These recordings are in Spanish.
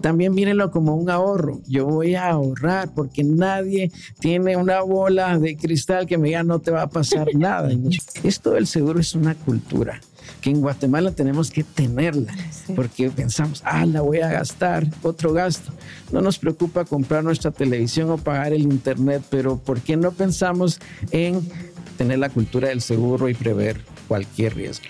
También mírenlo como un ahorro. Yo voy a ahorrar porque nadie tiene una bola de cristal que me diga no te va a pasar nada. Esto del seguro es una cultura que en Guatemala tenemos que tenerla, porque pensamos, ah, la voy a gastar, otro gasto. No nos preocupa comprar nuestra televisión o pagar el internet, pero ¿por qué no pensamos en tener la cultura del seguro y prever cualquier riesgo?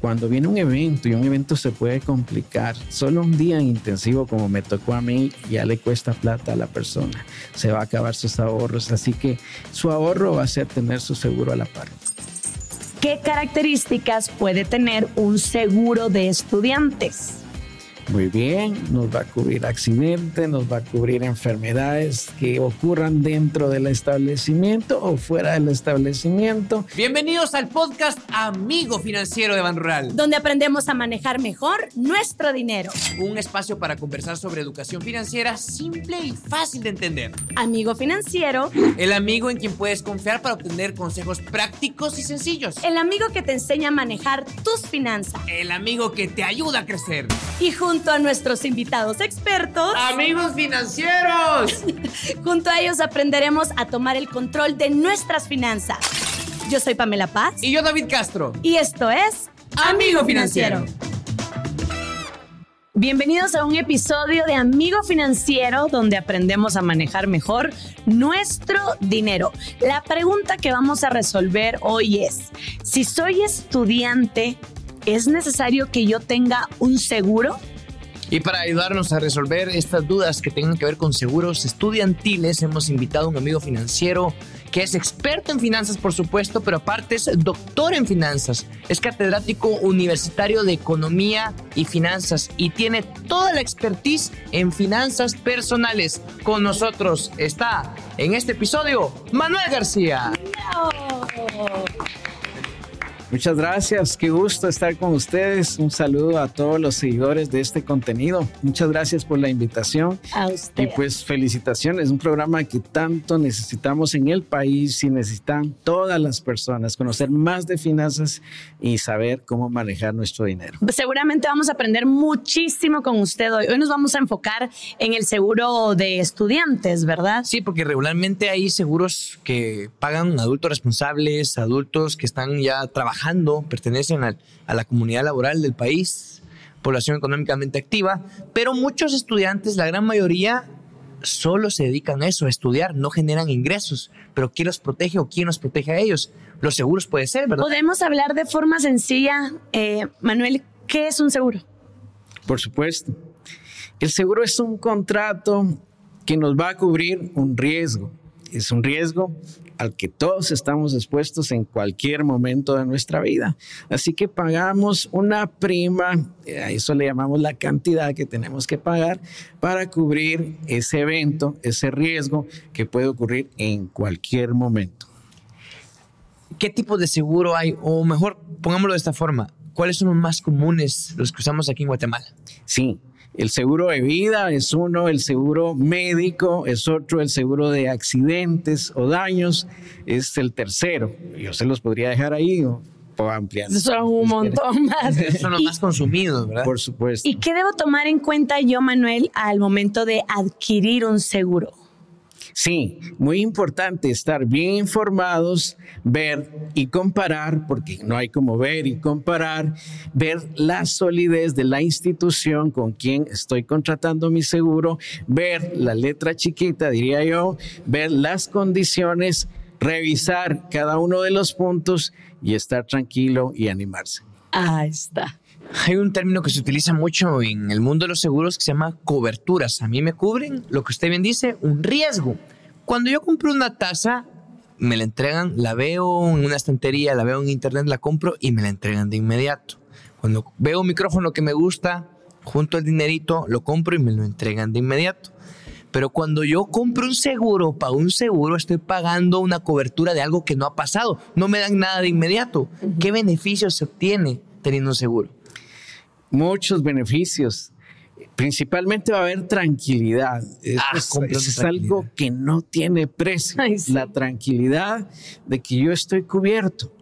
Cuando viene un evento y un evento se puede complicar, solo un día intensivo como me tocó a mí ya le cuesta plata a la persona. Se va a acabar sus ahorros, así que su ahorro va a ser tener su seguro a la par. ¿Qué características puede tener un seguro de estudiantes? Muy bien, nos va a cubrir accidentes, nos va a cubrir enfermedades que ocurran dentro del establecimiento o fuera del establecimiento. Bienvenidos al podcast Amigo Financiero de Ban Rural, donde aprendemos a manejar mejor nuestro dinero. Un espacio para conversar sobre educación financiera simple y fácil de entender. Amigo Financiero, el amigo en quien puedes confiar para obtener consejos prácticos y sencillos. El amigo que te enseña a manejar tus finanzas. El amigo que te ayuda a crecer. Y juntos junto a nuestros invitados expertos. Amigos financieros. junto a ellos aprenderemos a tomar el control de nuestras finanzas. Yo soy Pamela Paz. Y yo David Castro. Y esto es Amigo Financiero. Bienvenidos a un episodio de Amigo Financiero donde aprendemos a manejar mejor nuestro dinero. La pregunta que vamos a resolver hoy es, si soy estudiante, ¿es necesario que yo tenga un seguro? Y para ayudarnos a resolver estas dudas que tengan que ver con seguros estudiantiles, hemos invitado a un amigo financiero que es experto en finanzas, por supuesto, pero aparte es doctor en finanzas. Es catedrático universitario de economía y finanzas y tiene toda la expertise en finanzas personales. Con nosotros está en este episodio Manuel García. Muchas gracias, qué gusto estar con ustedes. Un saludo a todos los seguidores de este contenido. Muchas gracias por la invitación. A usted. Y pues felicitaciones, un programa que tanto necesitamos en el país y necesitan todas las personas conocer más de finanzas y saber cómo manejar nuestro dinero. Seguramente vamos a aprender muchísimo con usted hoy. Hoy nos vamos a enfocar en el seguro de estudiantes, ¿verdad? Sí, porque regularmente hay seguros que pagan adultos responsables, adultos que están ya trabajando pertenecen a la comunidad laboral del país, población económicamente activa, pero muchos estudiantes, la gran mayoría, solo se dedican a eso, a estudiar, no generan ingresos. Pero ¿quién los protege o quién los protege a ellos? Los seguros puede ser, ¿verdad? Podemos hablar de forma sencilla, eh, Manuel, ¿qué es un seguro? Por supuesto. El seguro es un contrato que nos va a cubrir un riesgo. Es un riesgo al que todos estamos expuestos en cualquier momento de nuestra vida. Así que pagamos una prima, eh, a eso le llamamos la cantidad que tenemos que pagar para cubrir ese evento, ese riesgo que puede ocurrir en cualquier momento. ¿Qué tipo de seguro hay? O mejor, pongámoslo de esta forma, ¿cuáles son los más comunes, los que usamos aquí en Guatemala? Sí, el seguro de vida es uno, el seguro médico es otro, el seguro de accidentes o daños es el tercero. Yo se los podría dejar ahí o ampliar. Son un montón más. Son los más consumidos, ¿verdad? Por supuesto. ¿Y qué debo tomar en cuenta yo, Manuel, al momento de adquirir un seguro? Sí, muy importante estar bien informados, ver y comparar, porque no hay como ver y comparar, ver la solidez de la institución con quien estoy contratando mi seguro, ver la letra chiquita, diría yo, ver las condiciones, revisar cada uno de los puntos y estar tranquilo y animarse. Ahí está. Hay un término que se utiliza mucho en el mundo de los seguros que se llama coberturas. A mí me cubren, lo que usted bien dice, un riesgo. Cuando yo compro una taza, me la entregan, la veo en una estantería, la veo en internet, la compro y me la entregan de inmediato. Cuando veo un micrófono que me gusta, junto al dinerito, lo compro y me lo entregan de inmediato. Pero cuando yo compro un seguro, pago un seguro, estoy pagando una cobertura de algo que no ha pasado. No me dan nada de inmediato. ¿Qué beneficios se obtiene teniendo un seguro? Muchos beneficios. Principalmente va a haber tranquilidad. Ah, es, algo que no tiene precio. La tranquilidad de que yo estoy cubierto.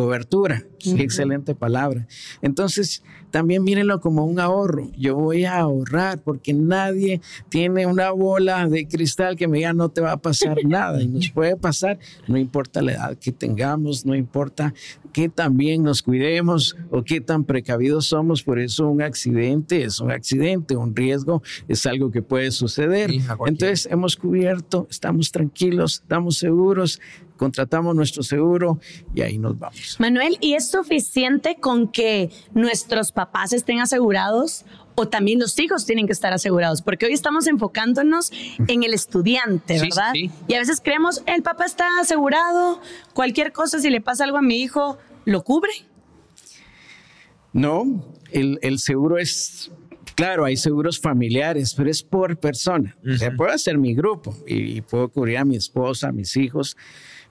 Cobertura, qué excelente palabra. Entonces, también mírenlo como un ahorro. Yo voy a ahorrar porque nadie tiene una bola de cristal que me diga no te va a pasar nada y nos puede pasar, no importa la edad que tengamos, no importa qué tan bien nos cuidemos o qué tan precavidos somos, por eso un accidente es un accidente, un riesgo es algo que puede suceder. Entonces hemos cubierto, estamos tranquilos, estamos seguros, contratamos nuestro seguro y ahí nos vamos. Manuel, ¿y es suficiente con que nuestros papás estén asegurados o también los hijos tienen que estar asegurados? Porque hoy estamos enfocándonos en el estudiante, ¿verdad? Y a veces creemos, el papá está asegurado, cualquier cosa, si le pasa algo a mi hijo, ¿lo cubre? No, el, seguro es Claro, hay seguros familiares, pero es por persona. O sea, puedo hacer mi grupo y, y, puedo cubrir a mi esposa, a mis hijos,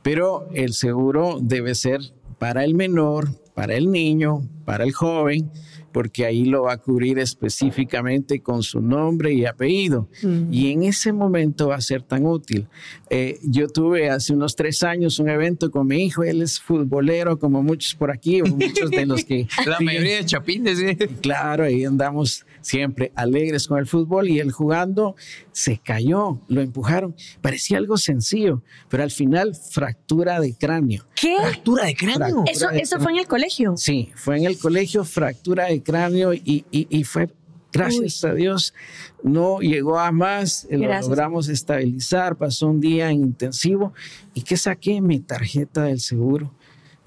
pero el seguro debe ser para el menor, para el niño, para el joven, porque ahí lo va a cubrir específicamente con su nombre y apellido. Mm. Y en ese momento va a ser tan útil. Eh, yo tuve hace unos tres años un evento con mi hijo, él es futbolero como muchos por aquí, muchos de los que... La mayoría de chapines, ¿sí? Claro, ahí andamos siempre alegres con el fútbol y él jugando se cayó, lo empujaron. Parecía algo sencillo, pero al final fractura de cráneo. ¿Qué? Fractura de cráneo. ¿Eso, ¿Eso fue en el colegio? Sí, fue en el colegio, fractura de cráneo y, y, fue Gracias a Dios no llegó a más, lo logramos estabilizar, pasó un día en intensivo y que saqué mi tarjeta del seguro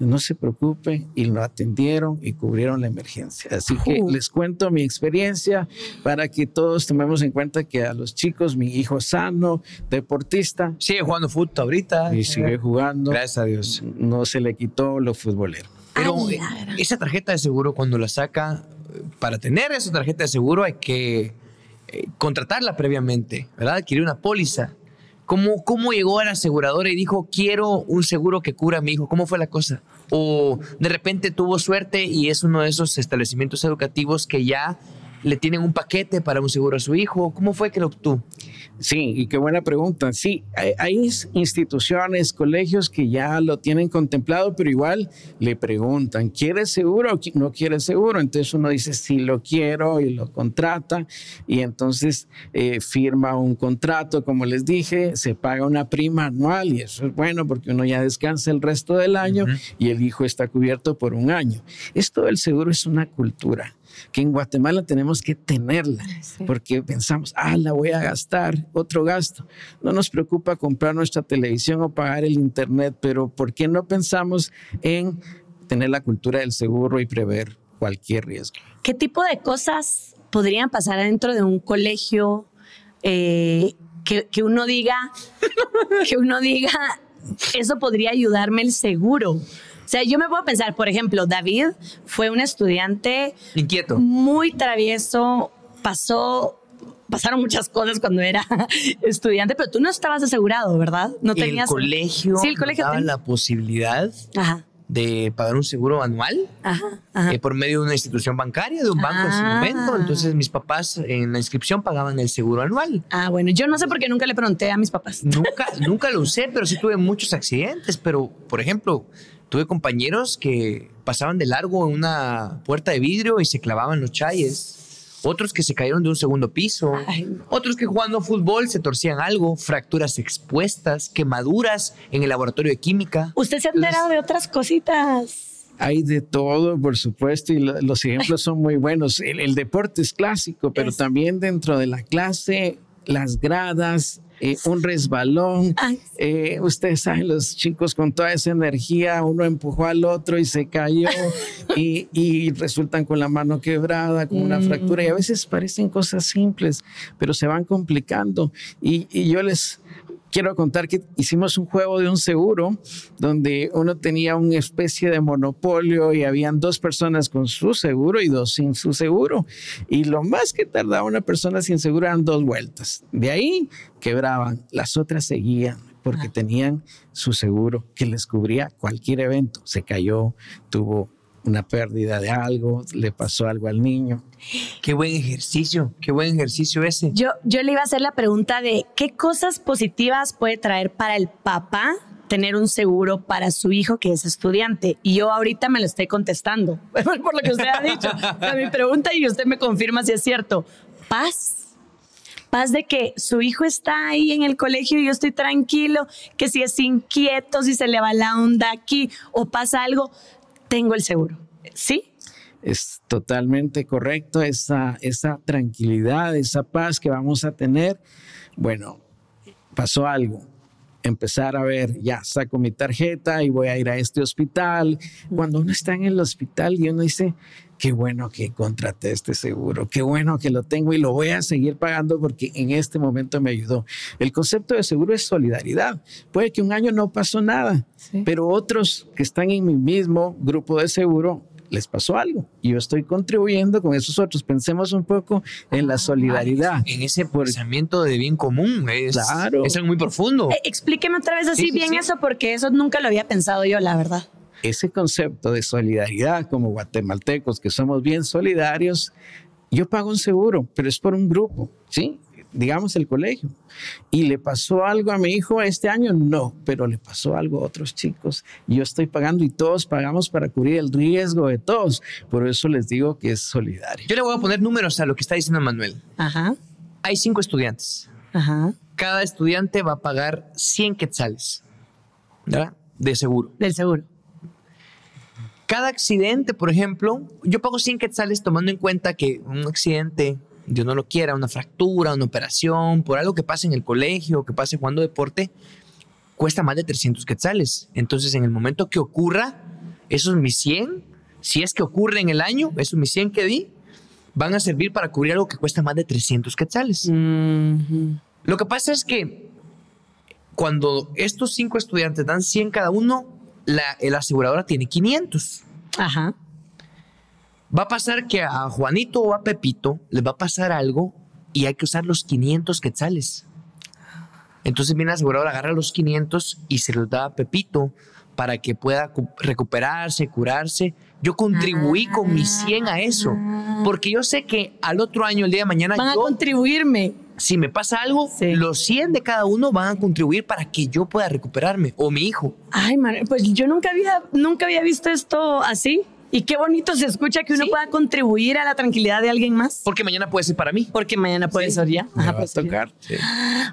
no se preocupe, y lo atendieron y cubrieron la emergencia. Así que les cuento mi experiencia para que todos tomemos en cuenta que a los chicos, mi hijo sano, deportista. Sigue jugando fútbol ahorita. Y sigue jugando. Gracias a Dios. No se le quitó lo futbolero. Pero esa tarjeta de seguro, cuando la saca, para tener esa tarjeta de seguro hay que eh, contratarla previamente, ¿verdad? Adquirir una póliza. ¿Cómo, ¿Cómo llegó a la aseguradora y dijo, quiero un seguro que cura a mi hijo? ¿Cómo fue la cosa? ¿O de repente tuvo suerte y es uno de esos establecimientos educativos que ya le tienen un paquete para un seguro a su hijo? ¿Cómo fue que lo obtuvo? Sí, y qué buena pregunta. Sí, hay, instituciones, colegios que ya lo tienen contemplado, pero igual le preguntan, ¿quieres seguro o no quieres seguro? Entonces uno dice, sí lo quiero y lo contrata y entonces eh, firma un contrato, como les dije, se paga una prima anual y eso es bueno porque uno ya descansa el resto del año y el hijo está cubierto por un año. Esto del seguro es una cultura que en Guatemala tenemos que tenerla, porque pensamos, ah, la voy a gastar, otro gasto. No nos preocupa comprar nuestra televisión o pagar el internet, pero ¿por qué no pensamos en tener la cultura del seguro y prever cualquier riesgo? ¿Qué tipo de cosas podrían pasar dentro de un colegio eh, que, que uno diga, que uno diga, eso podría ayudarme el seguro? O sea, yo me puedo pensar, por ejemplo, David fue un estudiante inquieto, muy travieso, pasó pasaron muchas cosas cuando era estudiante, pero tú no estabas asegurado, ¿verdad? No tenías. El colegio, sí, el colegio daba la posibilidad de pagar un seguro anual eh, por medio de una institución bancaria, de un banco en ese ah. momento. Entonces, mis papás en la inscripción pagaban el seguro anual. Ah, bueno, yo no sé por qué nunca le pregunté a mis papás. Nunca, nunca lo usé, pero sí tuve muchos accidentes. Pero, por ejemplo, Tuve compañeros que pasaban de largo en una puerta de vidrio y se clavaban los chayes. Otros que se cayeron de un segundo piso. Otros que jugando fútbol se torcían algo. Fracturas expuestas, quemaduras en el laboratorio de química. ¿Usted se ha enterado de otras cositas? Hay de todo, por supuesto, y los ejemplos son muy buenos. El, deporte es clásico, pero también dentro de la clase, las gradas, eh, un resbalón. Eh, ustedes saben, los chicos con toda esa energía, uno empujó al otro y se cayó y, resultan con la mano quebrada, con una fractura. Y a mm. veces parecen cosas simples, pero se van complicando. y, y yo les quiero contar que hicimos un juego de un seguro donde uno tenía una especie de monopolio y habían dos personas con su seguro y dos sin su seguro. Y lo más que tardaba una persona sin seguro eran dos vueltas. De ahí quebraban, las otras seguían porque ah. tenían su seguro que les cubría cualquier evento. Se cayó, tuvo una pérdida de algo, le pasó algo al niño. Qué buen ejercicio, qué buen ejercicio ese. Yo, yo le iba a hacer la pregunta de qué cosas positivas puede traer para el papá tener un seguro para su hijo que es estudiante? Y yo ahorita me lo estoy contestando por lo que usted ha dicho. A mi pregunta y usted me confirma si es cierto. Paz paz de que su hijo está ahí en el colegio y yo estoy tranquilo, que si es inquieto, si se le va la onda aquí o pasa algo, tengo el seguro. ¿Sí? Es totalmente correcto esa, esa tranquilidad, esa paz que vamos a tener. Bueno, pasó algo empezar a ver, ya saco mi tarjeta y voy a ir a este hospital. Cuando uno está en el hospital y uno dice, qué bueno que contraté este seguro, qué bueno que lo tengo y lo voy a seguir pagando porque en este momento me ayudó. El concepto de seguro es solidaridad. Puede que un año no pasó nada, pero otros que están en mi mismo grupo de seguro les pasó algo y yo estoy contribuyendo con esos otros. Pensemos un poco en la ah, solidaridad. En ese pensamiento de bien común. Es, claro. es algo muy profundo. Eh, explíqueme otra vez así bien eso porque eso nunca lo había pensado yo, la verdad. Ese concepto de solidaridad como guatemaltecos que somos bien solidarios, yo pago un seguro, pero es por un grupo, ¿sí? Digamos, el colegio. ¿Y le pasó algo a mi hijo este año? No, pero le pasó algo a otros chicos. Yo estoy pagando y todos pagamos para cubrir el riesgo de todos. Por eso les digo que es solidario. Yo le voy a poner números a lo que está diciendo Manuel. Ajá. Hay cinco estudiantes. Ajá. Cada estudiante va a pagar 100 quetzales. ¿Verdad? De seguro. Del seguro. Cada accidente, por ejemplo, yo pago 100 quetzales tomando en cuenta que un accidente Dios no lo quiera, una fractura, una operación, por algo que pase en el colegio, que pase jugando deporte, cuesta más de 300 quetzales. Entonces, en el momento que ocurra, esos mis 100, si es que ocurre en el año, esos mis 100 que di, van a servir para cubrir algo que cuesta más de 300 quetzales. Lo que pasa es que cuando estos cinco estudiantes dan 100 cada uno, la, la aseguradora tiene 500. Ajá va a pasar que a Juanito o a Pepito les va a pasar algo y hay que usar los 500 quetzales. Entonces viene la aseguradora, agarra los 500 y se los da a Pepito para que pueda recuperarse, curarse. Yo contribuí con mis 100 a eso, porque yo sé que al otro año, el día de mañana, van a contribuirme. Si me pasa algo, los 100 de cada uno van a contribuir para que yo pueda recuperarme o mi hijo. Ay, man, pues yo nunca había, nunca había visto esto así. Y qué bonito se escucha que uno pueda contribuir a la tranquilidad de alguien más. Porque mañana puede ser para mí. Porque mañana puede ser ya. Ajá, pues, tocar.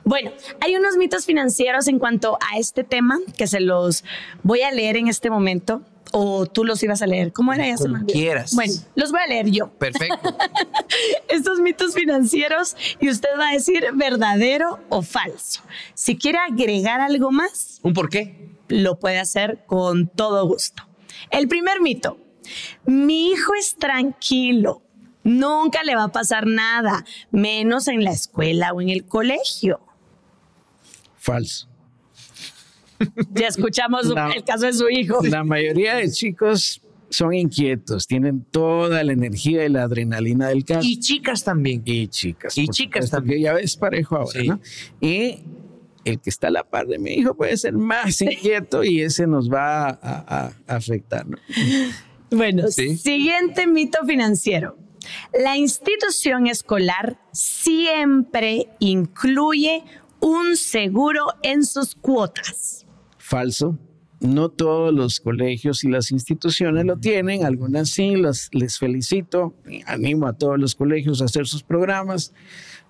Bueno, hay unos mitos financieros en cuanto a este tema que se los voy a leer en este momento. O tú los ibas a leer. ¿Cómo era eso? Como quieras. Bueno, los voy a leer yo. Perfecto. Estos mitos financieros y usted va a decir verdadero o falso. Si quiere agregar algo más. ¿Un por qué? Lo puede hacer con todo gusto. El primer mito mi hijo es tranquilo, nunca le va a pasar nada, menos en la escuela o en el colegio. Falso. Ya escuchamos el caso de su hijo. La mayoría de chicos son inquietos, tienen toda la energía y la adrenalina del caso. Y chicas también. Y chicas. Y chicas también. Ya ves parejo ahora, ¿no? Y el que está a la par de mi hijo puede ser más inquieto y ese nos va a, a afectar, ¿no? Bueno, siguiente mito financiero. La institución escolar siempre incluye un seguro en sus cuotas. Falso. No todos los colegios y las instituciones lo tienen, algunas sí, les felicito, animo a todos los colegios a hacer sus programas,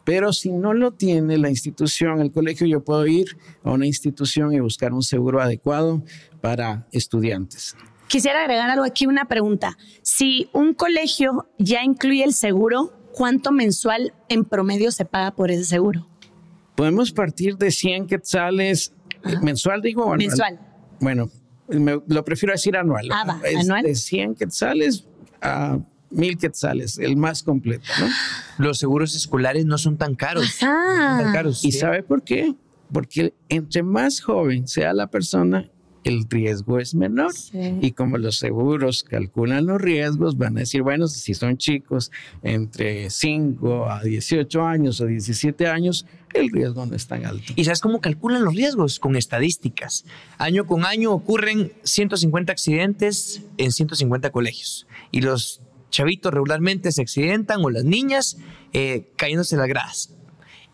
pero si no lo tiene la institución, el colegio, yo puedo ir a una institución y buscar un seguro adecuado para estudiantes. Quisiera agregar algo aquí, una pregunta. Si un colegio ya incluye el seguro, ¿cuánto mensual en promedio se paga por ese seguro? Podemos partir de 100 quetzales. ¿Mensual digo o anual? Mensual. Bueno, lo prefiero decir anual. Ah, va, anual. De 100 quetzales a mil quetzales, el más completo. ¿no? Los seguros escolares no son tan caros. Tan caros. ¿Y sabe por qué? Porque entre más joven sea la persona, el riesgo es menor. Y como los seguros calculan los riesgos, van a decir, bueno, si son chicos entre 5 a 18 años o 17 años, el riesgo no es tan alto. ¿Y sabes cómo calculan los riesgos? Con estadísticas. Año con año ocurren 150 accidentes en 150 colegios. Y los chavitos regularmente se accidentan o las niñas eh, cayéndose las gradas.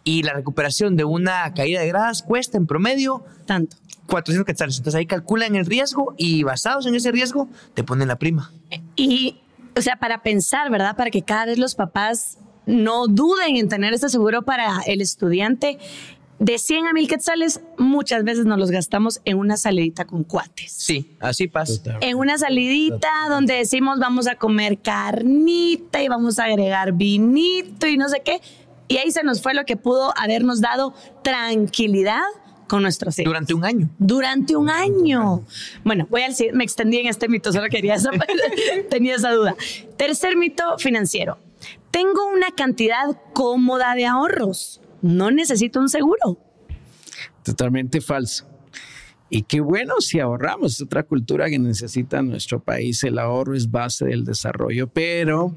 Y la recuperación de una caída de gradas cuesta en promedio Tanto. 400 quetzales. Entonces ahí calculan el riesgo y basados en ese riesgo te ponen la prima. Y, o sea, para pensar, ¿verdad? Para que cada vez los papás no duden en tener este seguro para el estudiante. De 100 a 1000 quetzales, muchas veces nos los gastamos en una salidita con cuates. Sí, así pasa. En una salidita donde decimos vamos a comer carnita y vamos a agregar vinito y no sé qué. Y ahí se nos fue lo que pudo habernos dado tranquilidad con nuestros hijos. Durante un año. Durante un año. Bueno, voy al me extendí en este mito, solo quería esa, tenía esa duda. Tercer mito financiero. Tengo una cantidad cómoda de ahorros. No necesito un seguro. Totalmente falso. Y qué bueno si ahorramos, es otra cultura que necesita nuestro país. El ahorro es base del desarrollo, pero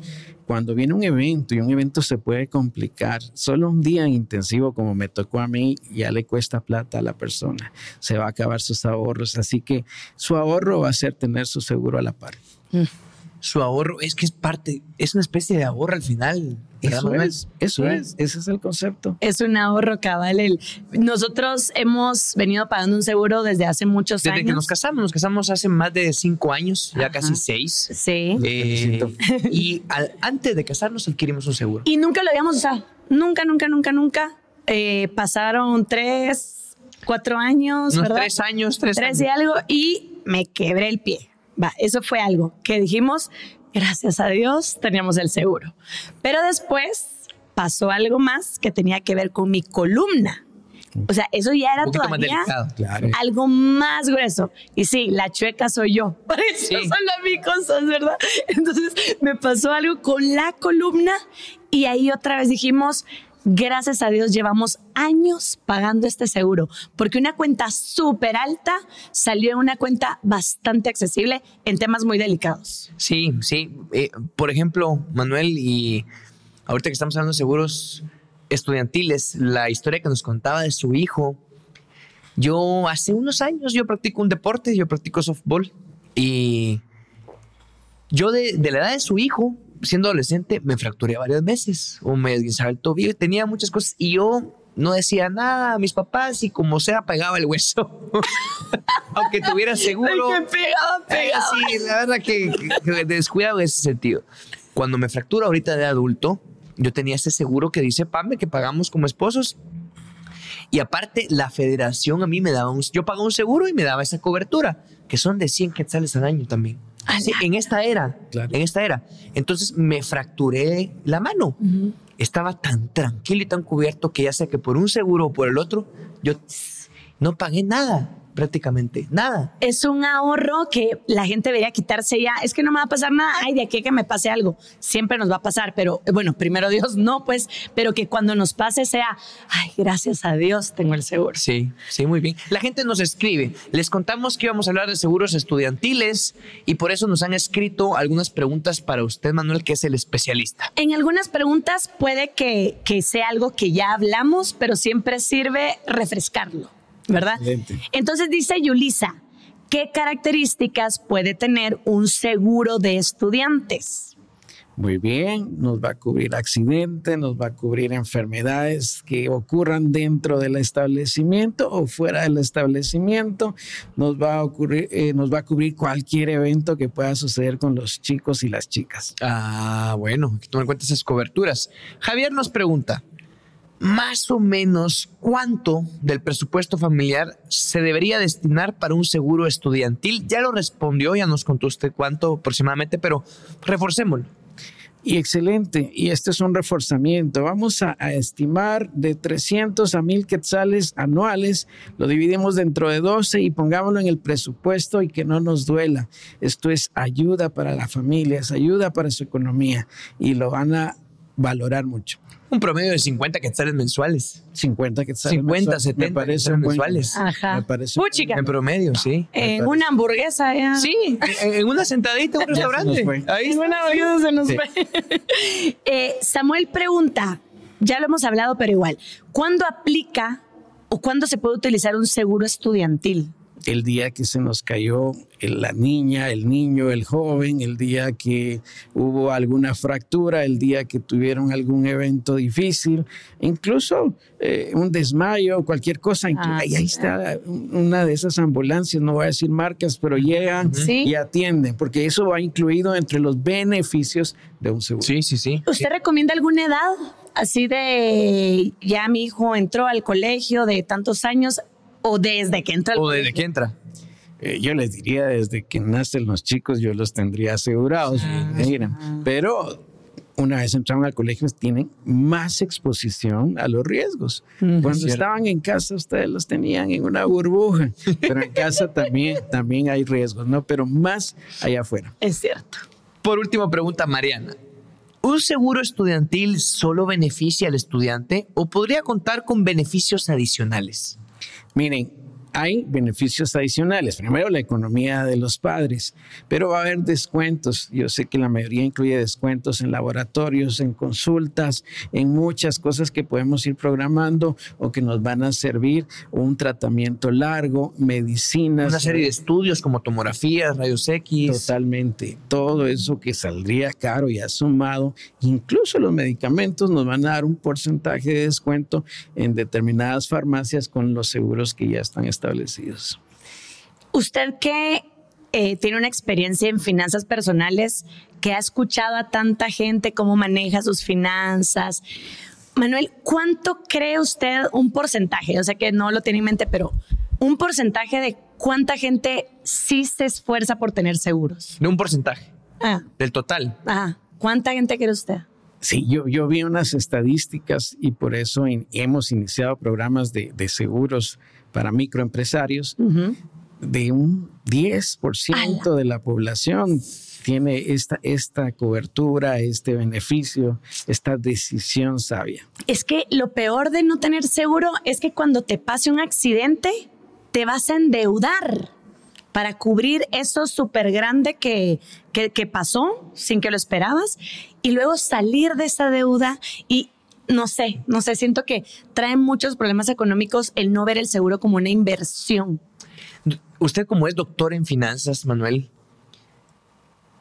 cuando viene un evento y un evento se puede complicar, solo un día intensivo como me tocó a mí ya le cuesta plata a la persona. Se va a acabar sus ahorros, así que su ahorro va a ser tener su seguro a la par. Su ahorro es que es parte, es una especie de ahorro al final. ¿verdad, Eso es, eso Sí. es, ese es el concepto. Es un ahorro cabal. El- nosotros hemos venido pagando un seguro desde hace muchos Desde años. que nos casamos, nos casamos hace más de cinco años, ya Ajá. casi seis. Sí. Eh, y al- antes de casarnos adquirimos un seguro. Y nunca lo habíamos usado. Nunca, nunca, nunca, nunca. Eh, pasaron tres, cuatro años, Unos ¿verdad? tres años, tres, Tres años. y algo y me quebré el pie. Va, eso fue algo que dijimos, gracias a Dios teníamos el seguro. Pero después pasó algo más que tenía que ver con mi columna. O sea, eso ya era poquito más todavía delicado. Claro. algo más grueso. Y sí, la chueca soy yo. Para eso Sí. son las mis cosas, ¿verdad? Entonces me pasó algo con la columna y ahí otra vez dijimos, gracias a Dios llevamos años pagando este seguro, porque una cuenta súper alta salió en una cuenta bastante accesible en temas muy delicados. Sí, sí. Eh, por ejemplo, Manuel, y ahorita que estamos hablando de seguros estudiantiles, la historia que nos contaba de su hijo. Yo hace unos años yo practico un deporte, yo practico softball y yo de, de la edad de su hijo, siendo adolescente, me fracturé varias veces o me desguinzaba el tobillo tenía muchas cosas y yo no decía nada a mis papás y como sea pegaba el hueso. Aunque tuviera seguro. Ay, que pegaba, pegaba. Eh, sí, la verdad que, que- que descuidado en ese sentido. Cuando me fracturo ahorita de adulto, yo tenía ese seguro que dice PAME que pagamos como esposos. Y aparte, la federación a mí me daba un... Yo pagaba un seguro y me daba esa cobertura, que son de 100 quetzales al año también. Sí, en esta era, Claro. en esta era. Entonces me fracturé la mano. Estaba tan tranquilo y tan cubierto que ya sea que por un seguro o por el otro, yo no pagué nada, prácticamente, nada. es un ahorro que la gente debería quitarse ya. Es que no me va a pasar nada. Ay, de aquí a que me pase algo. Siempre nos va a pasar, pero eh, bueno, primero Dios no, pues, pero que cuando nos pase sea, ay, gracias a Dios tengo el seguro. Sí, sí, muy bien. La gente nos escribe. Les contamos que íbamos a hablar de seguros estudiantiles y por eso nos han escrito algunas preguntas para usted, Manuel, que es el especialista. En algunas preguntas puede que, que sea algo que ya hablamos, pero siempre sirve refrescarlo, ¿verdad? Excelente. Entonces dice Yulisa, ¿qué características puede tener un seguro de estudiantes? Muy bien, nos va a cubrir accidentes, nos va a cubrir enfermedades que ocurran dentro del establecimiento o fuera del establecimiento, nos va a ocurrir, eh, nos va a cubrir cualquier evento que pueda suceder con los chicos y las chicas. Ah, bueno, hay que tomar en cuenta esas coberturas. Javier nos pregunta, más o menos, ¿cuánto del presupuesto familiar se debería destinar para un seguro estudiantil? Ya lo respondió, ya nos contó usted cuánto aproximadamente, pero reforcémoslo. Y excelente, y este es un reforzamiento. Vamos a, estimar de 300 a 1000 quetzales anuales, lo dividimos dentro de 12 y pongámoslo en el presupuesto y que no nos duela. Esto es ayuda para la familia, es ayuda para su economía y lo van a valorar mucho. Un promedio de 50 quetzales mensuales. 50 quetzales 50, mensual, 70 me parece buen- mensuales. Ajá. Me parece Puchica. En promedio, sí. En una hamburguesa ya. Sí, en, una sentadita en un se nos restaurante. fue. Ahí En una hamburguesa se nos Sí. fue. Eh, Samuel pregunta, ya lo hemos hablado, pero igual, ¿cuándo aplica o cuándo se puede utilizar un seguro estudiantil? El día que se nos cayó la niña, el niño, el joven, el día que hubo alguna fractura, el día que tuvieron algún evento difícil, incluso eh, un desmayo, cualquier cosa. Ah, ahí, está una de esas ambulancias, no voy a decir marcas, pero llegan y atienden, porque eso va incluido entre los beneficios de un seguro. Sí, sí, sí. ¿Usted recomienda alguna edad? Así de, ya mi hijo entró al colegio de tantos años, o desde que entra. o desde que entra. Eh, yo les diría desde que nacen los chicos yo los tendría asegurados. Ah. pero una vez entraron al colegio tienen más exposición a los riesgos. Cuando estaban en casa ustedes los tenían en una burbuja, pero en casa también, también hay riesgos, ¿no? Pero más allá afuera. Es cierto. Por última pregunta, Mariana. ¿Un seguro estudiantil solo beneficia al estudiante o podría contar con beneficios adicionales? Miren, hay beneficios adicionales. Primero, la economía de los padres, pero va a haber descuentos. Yo sé que la mayoría incluye descuentos en laboratorios, en consultas, en muchas cosas que podemos ir programando o que nos van a servir un tratamiento largo, medicinas. Una serie de estudios como tomografías, rayos X. Totalmente. Todo eso que saldría caro y ha sumado, incluso los medicamentos nos van a dar un porcentaje de descuento en determinadas farmacias con los seguros que ya están establecidos establecidos. Usted que eh, tiene una experiencia en finanzas personales, que ha escuchado a tanta gente cómo maneja sus finanzas. Manuel, ¿cuánto cree usted un porcentaje? O sea que no lo tiene en mente, pero un porcentaje de cuánta gente sí se esfuerza por tener seguros. De un porcentaje. Ah. Del total. Ajá. ¿Cuánta gente cree usted? Sí, yo, yo vi unas estadísticas y por eso hemos iniciado programas de, de seguros para microempresarios, de un 10% de la población tiene esta, esta cobertura, este beneficio, esta decisión sabia. Es que lo peor de no tener seguro es que cuando te pase un accidente, te vas a endeudar para cubrir eso súper grande que, que, que, pasó sin que lo esperabas y luego salir de esa deuda y no sé, no sé, siento que trae muchos problemas económicos el no ver el seguro como una inversión. Usted como es doctor en finanzas, Manuel,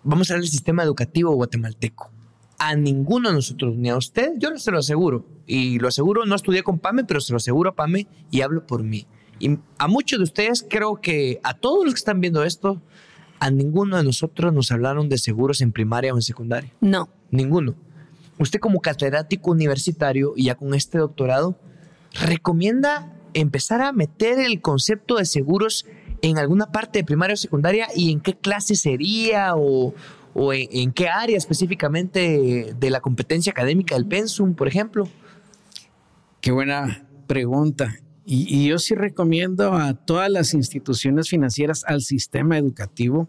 vamos a ver el sistema educativo guatemalteco. A ninguno de nosotros, ni a usted, yo no se lo aseguro. Y lo aseguro, no estudié con PAME, pero se lo aseguro a PAME y hablo por mí. Y a muchos de ustedes, creo que a todos los que están viendo esto, a ninguno de nosotros nos hablaron de seguros en primaria o en secundaria. No. Ninguno usted como catedrático universitario y ya con este doctorado, ¿recomienda empezar a meter el concepto de seguros en alguna parte de primaria o secundaria y en qué clase sería o, en, qué área específicamente de la competencia académica del pensum, por ejemplo? Qué buena pregunta. Y, y, yo sí recomiendo a todas las instituciones financieras, al sistema educativo,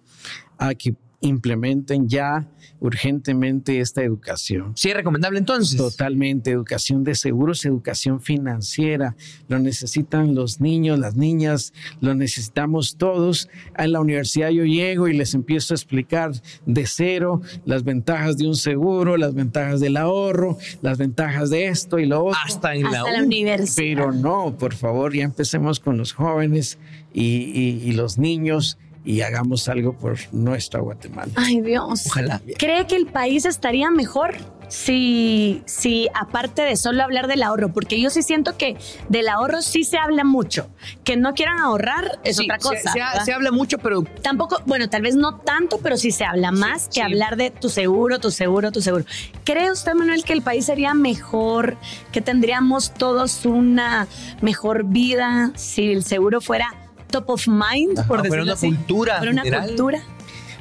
a que implementen ya urgentemente esta educación. Sí, es recomendable entonces. Totalmente, educación de seguros, educación financiera. Lo necesitan los niños, las niñas, lo necesitamos todos. En la universidad yo llego y les empiezo a explicar de cero las ventajas de un seguro, las ventajas del ahorro, las ventajas de esto y lo otro. Hasta en la, universidad. Pero no, por favor, ya empecemos con los jóvenes y los niños y hagamos algo por nuestra Guatemala. Ay Dios. Ojalá. ¿Cree que el país estaría mejor si, si aparte de solo hablar del ahorro? Porque yo sí siento que del ahorro sí se habla mucho. Que no quieran ahorrar es otra cosa. Se, habla mucho, pero... Tampoco, bueno, tal vez no tanto, pero sí se habla más que hablar de tu seguro, tu seguro, tu seguro. ¿Cree usted, Manuel, que el país sería mejor, que tendríamos todos una mejor vida si el seguro fuera top of mind, por decirlo una cultura. una cultura.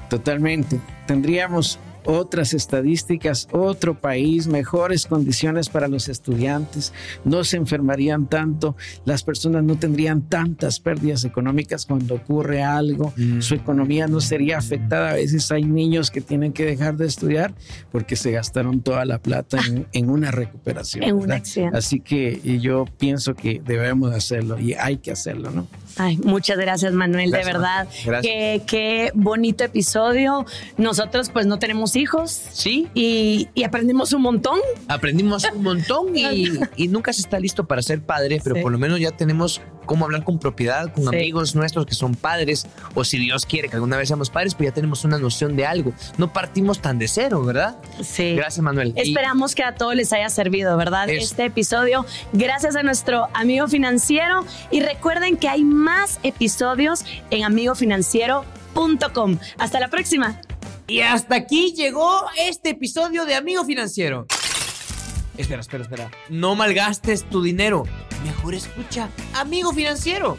Totalmente. Tendríamos otras estadísticas, otro país, mejores condiciones para los estudiantes, no se enfermarían tanto, las personas no tendrían tantas pérdidas económicas cuando ocurre algo, mm. su economía no sería afectada. A veces hay niños que tienen que dejar de estudiar porque se gastaron toda la plata en, una recuperación. Así que yo pienso que debemos hacerlo y hay que hacerlo, ¿no? Ay, muchas gracias, Manuel, de verdad. Qué, qué bonito episodio. Nosotros, pues, no tenemos hijos. Sí. Y, y aprendimos un montón. Aprendimos un montón y, y nunca se está listo para ser padre, pero Sí. por lo menos ya tenemos cómo hablar con propiedad, con Sí. amigos nuestros que son padres, o si Dios quiere que alguna vez seamos padres, pues ya tenemos una noción de algo. No partimos tan de cero, ¿verdad? Sí. Gracias, Manuel. Y- Esperamos que a todos les haya servido, ¿verdad? Es- Este episodio, gracias a nuestro amigo financiero. Y recuerden que hay más episodios en amigofinanciero.com. Hasta la próxima. Y hasta aquí llegó este episodio de Amigo Financiero. Espera, espera, espera. No malgastes tu dinero. Mejor escucha Amigo Financiero.